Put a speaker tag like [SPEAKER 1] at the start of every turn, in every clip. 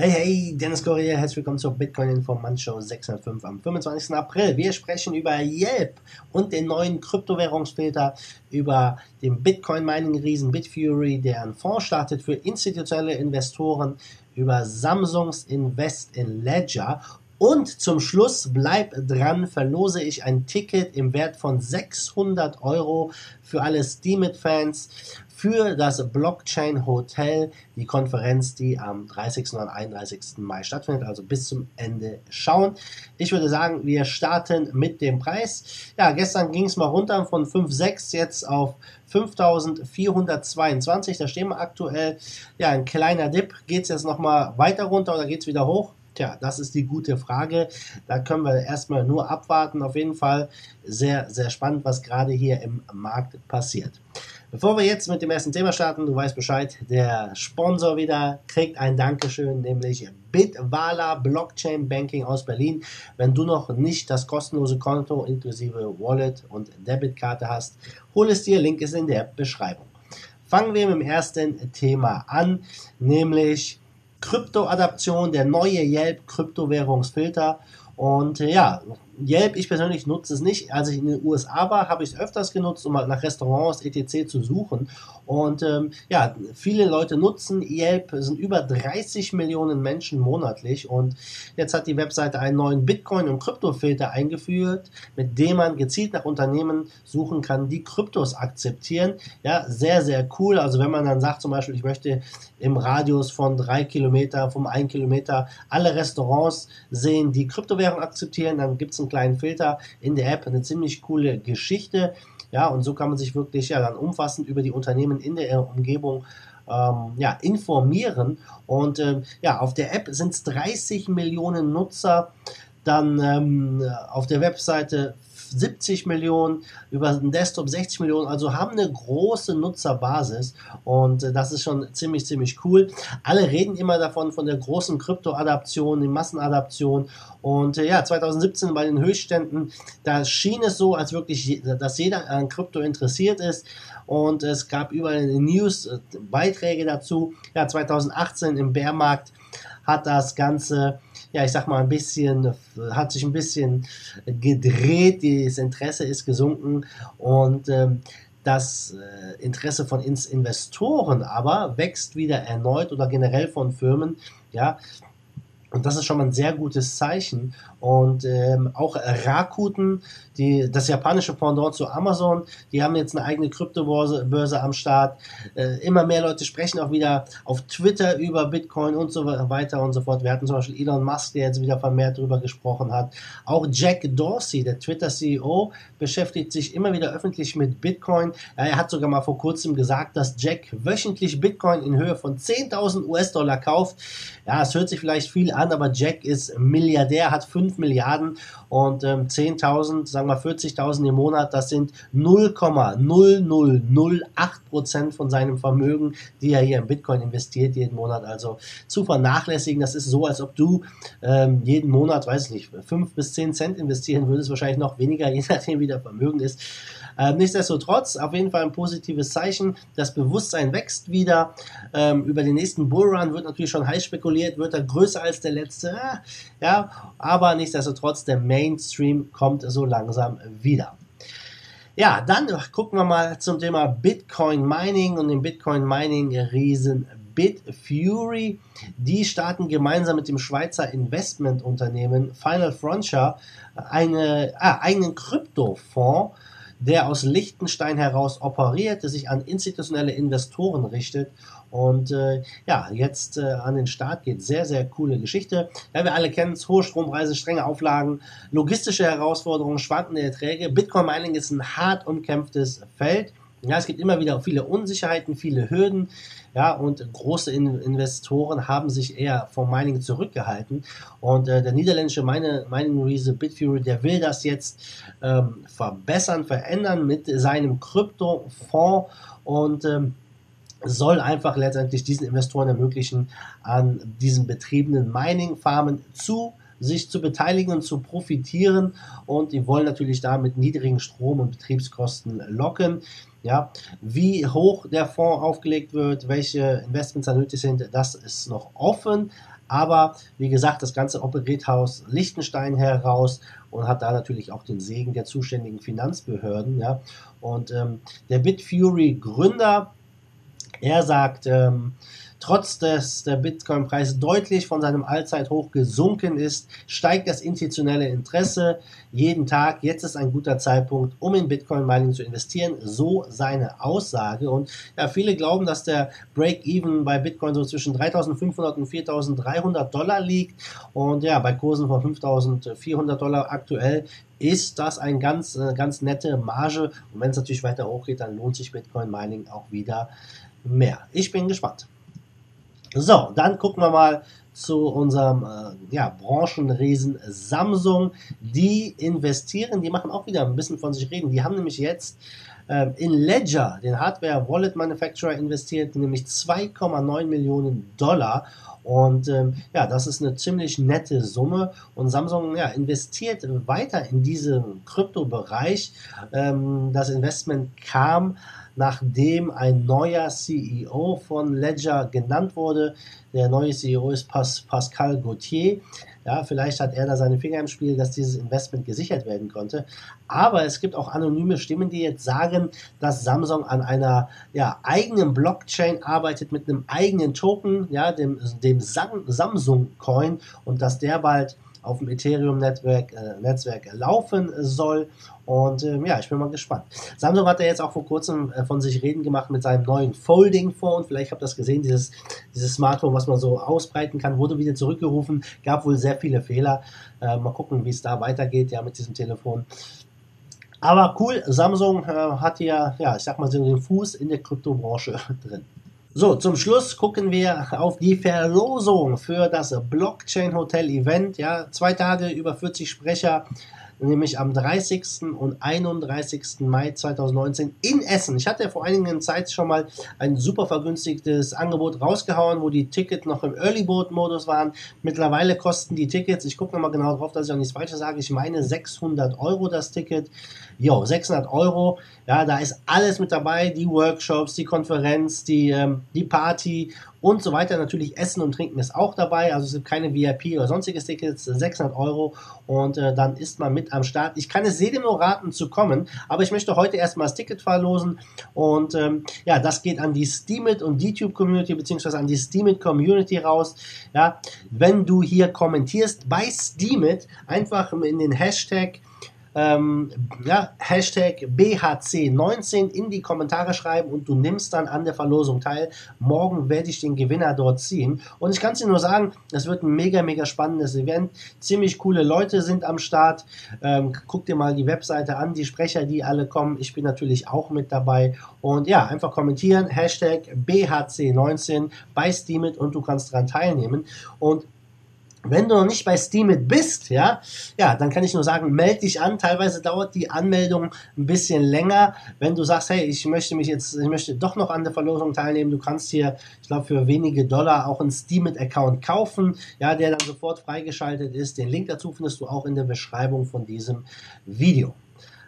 [SPEAKER 1] Hey, hey, Dennis Correa, herzlich willkommen zur Bitcoin Informant Show 605 am 25. April. Wir sprechen über Yelp und den neuen Kryptowährungsfilter, über den Bitcoin Mining Riesen Bitfury, der einen Fonds startet für institutionelle Investoren, über Samsungs Invest in Ledger und zum Schluss, bleib dran, verlose ich ein Ticket im Wert von 600 Euro für alle Steemit-Fans für das Blockchain Hotel, die Konferenz, die am 30. und 31. Mai stattfindet, also bis zum Ende schauen. Ich würde sagen, wir starten mit dem Preis. Ja, gestern ging es mal runter von 5,6 jetzt auf 5422, da stehen wir aktuell. Ja, ein kleiner Dip. Geht es jetzt nochmal weiter runter oder geht es wieder hoch? Tja, das ist die gute Frage. Da können wir erstmal nur abwarten. Auf jeden Fall sehr, sehr spannend, was gerade hier im Markt passiert. Bevor wir jetzt mit dem ersten Thema starten, du weißt Bescheid, der Sponsor wieder kriegt ein Dankeschön, nämlich Bitwala Blockchain Banking aus Berlin. Wenn du noch nicht das kostenlose Konto inklusive Wallet und Debitkarte hast, hol es dir, Link ist in der Beschreibung. Fangen wir mit dem ersten Thema an, nämlich Kryptoadaption, der neue Yelp Kryptowährungsfilter. Und ja, Yelp, ich persönlich nutze es nicht. Als ich in den USA war, habe ich es öfters genutzt, um mal nach Restaurants etc. zu suchen. Und ähm, ja, viele Leute nutzen Yelp, es sind über 30 Millionen Menschen monatlich. Und jetzt hat die Webseite einen neuen Bitcoin- und Kryptofilter eingeführt, mit dem man gezielt nach Unternehmen suchen kann, die Kryptos akzeptieren. Ja, sehr, sehr cool. Also wenn man dann sagt zum Beispiel, ich möchte im Radius von drei Kilometer, vom ein Kilometer alle Restaurants sehen, die Kryptowährung akzeptieren, dann gibt es einen einen kleinen Filter in der App. Eine ziemlich coole Geschichte. Ja, und so kann man sich wirklich ja dann umfassend über die Unternehmen in der Umgebung ähm, ja, informieren. Und ähm, ja, auf der App sind es 30 Millionen Nutzer. Dann ähm, auf der Webseite 70 Millionen, über den Desktop 60 Millionen, also haben eine große Nutzerbasis und äh, das ist schon ziemlich, ziemlich cool. Alle reden immer davon, von der großen Kryptoadaption, die Massenadaption und äh, ja, 2017 bei den Höchstständen, da schien es so, als wirklich, dass jeder an Krypto interessiert ist und es gab überall News äh, Beiträge dazu. Ja, 2018 im Bärmarkt hat das Ganze ja, ich sag mal, ein bisschen, hat sich ein bisschen gedreht, das Interesse ist gesunken und ähm, das äh, Interesse von Investoren aber wächst wieder erneut oder generell von Firmen, ja, und das ist schon mal ein sehr gutes Zeichen. Und ähm, auch Rakuten, die, das japanische Pendant zu Amazon, die haben jetzt eine eigene Kryptobörse Börse am Start. Äh, immer mehr Leute sprechen auch wieder auf Twitter über Bitcoin und so weiter und so fort. Wir hatten zum Beispiel Elon Musk, der jetzt wieder vermehrt darüber gesprochen hat. Auch Jack Dorsey, der Twitter-CEO, beschäftigt sich immer wieder öffentlich mit Bitcoin. Er hat sogar mal vor kurzem gesagt, dass Jack wöchentlich Bitcoin in Höhe von 10.000 US-Dollar kauft. Ja, es hört sich vielleicht viel an, aber Jack ist Milliardär, hat 5 Milliarden und ähm, 10.000, sagen wir 40.000 im Monat, das sind 0,0008 Prozent von seinem Vermögen, die er hier in Bitcoin investiert jeden Monat. Also zu vernachlässigen, das ist so, als ob du ähm, jeden Monat, weiß ich nicht, 5 bis 10 Cent investieren würdest, wahrscheinlich noch weniger, je nachdem wie der Vermögen ist. Ähm, nichtsdestotrotz, auf jeden Fall ein positives Zeichen. Das Bewusstsein wächst wieder. Ähm, über den nächsten Bullrun wird natürlich schon heiß spekuliert, wird er größer als der letzte. Ja, aber nichtsdestotrotz, der Mainstream kommt so langsam wieder. Ja, dann gucken wir mal zum Thema Bitcoin Mining und den Bitcoin Mining Riesen Bitfury. Die starten gemeinsam mit dem Schweizer Investmentunternehmen Final Frontier eine, ah, einen Kryptofonds der aus Liechtenstein heraus operiert, der sich an institutionelle Investoren richtet und äh, ja, jetzt äh, an den Start geht. Sehr, sehr coole Geschichte. Ja, wir alle kennen es, hohe Strompreise, strenge Auflagen, logistische Herausforderungen, schwankende Erträge. Bitcoin Mining ist ein hart umkämpftes Feld. Ja, es gibt immer wieder viele Unsicherheiten, viele Hürden. Ja, und große In Investoren haben sich eher vom Mining zurückgehalten. Und äh, der niederländische Mining Riese Bitfury, der will das jetzt ähm, verbessern, verändern mit seinem Kryptofonds und ähm, soll einfach letztendlich diesen Investoren ermöglichen, an diesen betriebenen Mining-Farmen zu sich zu beteiligen und zu profitieren und die wollen natürlich da mit niedrigen Strom- und Betriebskosten locken. Ja, wie hoch der Fonds aufgelegt wird, welche Investments da nötig sind, das ist noch offen. Aber wie gesagt, das Ganze operiert aus Liechtenstein heraus und hat da natürlich auch den Segen der zuständigen Finanzbehörden. Ja. Und ähm, der Bitfury Gründer, er sagt, ähm, Trotz dass der Bitcoin-Preis deutlich von seinem Allzeithoch gesunken ist, steigt das institutionelle Interesse jeden Tag. Jetzt ist ein guter Zeitpunkt, um in Bitcoin-Mining zu investieren. So seine Aussage. Und ja, viele glauben, dass der Break-Even bei Bitcoin so zwischen 3.500 und 4.300 Dollar liegt. Und ja, bei Kursen von 5.400 Dollar aktuell ist das ein ganz, äh, ganz nette Marge. Und wenn es natürlich weiter hochgeht, dann lohnt sich Bitcoin Mining auch wieder mehr. Ich bin gespannt. So, dann gucken wir mal zu unserem äh, ja, Branchenriesen Samsung. Die investieren, die machen auch wieder ein bisschen von sich reden. Die haben nämlich jetzt äh, in Ledger, den Hardware Wallet Manufacturer, investiert, nämlich 2,9 Millionen Dollar. Und ähm, ja, das ist eine ziemlich nette Summe. Und Samsung ja, investiert weiter in diesen Kryptobereich. Ähm, das Investment kam nachdem ein neuer CEO von Ledger genannt wurde. Der neue CEO ist Pas Pascal Gauthier. Ja, vielleicht hat er da seine Finger im Spiel, dass dieses Investment gesichert werden konnte. Aber es gibt auch anonyme Stimmen, die jetzt sagen, dass Samsung an einer ja, eigenen Blockchain arbeitet mit einem eigenen Token, ja, dem, dem Samsung Coin und dass der bald auf dem Ethereum-Netzwerk äh, Netzwerk laufen soll. Und ähm, ja, ich bin mal gespannt. Samsung hat ja jetzt auch vor kurzem äh, von sich reden gemacht mit seinem neuen Folding-Phone. Vielleicht habt ihr das gesehen, dieses, dieses Smartphone, was man so ausbreiten kann, wurde wieder zurückgerufen. Gab wohl sehr viele Fehler. Äh, mal gucken, wie es da weitergeht, ja, mit diesem Telefon. Aber cool, Samsung äh, hat ja, ja, ich sag mal so den Fuß in der Kryptobranche drin. So, zum Schluss gucken wir auf die Verlosung für das Blockchain Hotel Event. Ja, zwei Tage über 40 Sprecher, nämlich am 30. und 31. Mai 2019 in Essen. Ich hatte vor einigen Zeit schon mal ein super vergünstigtes Angebot rausgehauen, wo die Tickets noch im Early Board Modus waren. Mittlerweile kosten die Tickets, ich gucke nochmal genau drauf, dass ich auch nichts Falsches sage, ich meine 600 Euro das Ticket. Jo, 600 Euro, ja, da ist alles mit dabei, die Workshops, die Konferenz, die, ähm, die Party und so weiter. Natürlich Essen und Trinken ist auch dabei, also es gibt keine VIP oder sonstiges Tickets, 600 Euro und äh, dann ist man mit am Start. Ich kann es jedem nur raten zu kommen, aber ich möchte heute erstmal das Ticket verlosen und ähm, ja, das geht an die Steamit und DTube Community beziehungsweise an die Steamit Community raus. Ja, wenn du hier kommentierst bei Steamit, einfach in den Hashtag ähm, ja, Hashtag BHC19 in die Kommentare schreiben und du nimmst dann an der Verlosung teil. Morgen werde ich den Gewinner dort ziehen. Und ich kann es dir nur sagen, es wird ein mega, mega spannendes Event. Ziemlich coole Leute sind am Start. Ähm, guck dir mal die Webseite an, die Sprecher, die alle kommen. Ich bin natürlich auch mit dabei. Und ja, einfach kommentieren, Hashtag BHC19 bei Steamit und du kannst daran teilnehmen. Und wenn du noch nicht bei Steamit bist, ja, ja, dann kann ich nur sagen, melde dich an. Teilweise dauert die Anmeldung ein bisschen länger. Wenn du sagst, hey, ich möchte mich jetzt, ich möchte doch noch an der Verlosung teilnehmen, du kannst hier, ich glaube, für wenige Dollar auch einen Steamit-Account kaufen, ja, der dann sofort freigeschaltet ist. Den Link dazu findest du auch in der Beschreibung von diesem Video.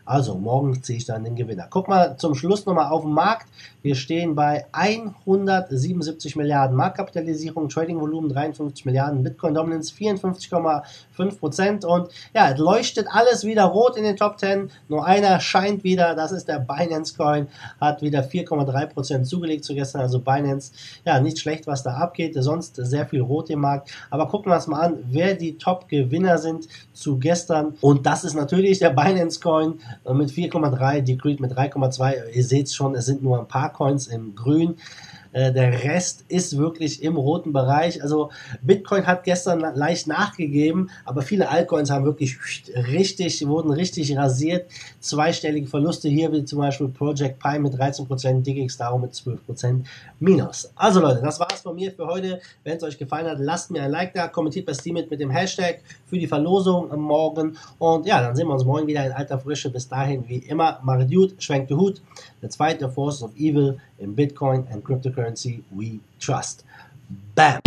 [SPEAKER 1] Also morgen ziehe ich dann den Gewinner. Guck mal zum Schluss nochmal auf den Markt. Wir stehen bei 177 Milliarden Marktkapitalisierung, Trading-Volumen 53 Milliarden, Bitcoin Dominance 54,5 Prozent und ja, es leuchtet alles wieder rot in den Top 10. Nur einer scheint wieder, das ist der Binance Coin, hat wieder 4,3 Prozent zugelegt zu gestern. Also Binance, ja, nicht schlecht, was da abgeht. Sonst sehr viel rot im Markt. Aber gucken wir uns mal an, wer die Top-Gewinner sind zu gestern. Und das ist natürlich der Binance Coin mit 4,3, die Creed mit 3,2. Ihr seht schon, es sind nur ein paar Coins im Grün. Äh, der Rest ist wirklich im roten Bereich. Also Bitcoin hat gestern leicht nachgegeben, aber viele Altcoins haben wirklich richtig, wurden richtig rasiert. Zweistellige Verluste hier, wie zum Beispiel Project Pi mit 13%, DGX darum mit 12% minus. Also Leute, das war's von mir für heute. Wenn es euch gefallen hat, lasst mir ein Like da, kommentiert bei Steam mit dem Hashtag für die Verlosung am Morgen. Und ja, dann sehen wir uns morgen wieder in alter Frische. Bis dahin, wie immer, macht gut, schwenkt den Hut. Let's fight the forces of evil in Bitcoin and cryptocurrency we trust. Bam!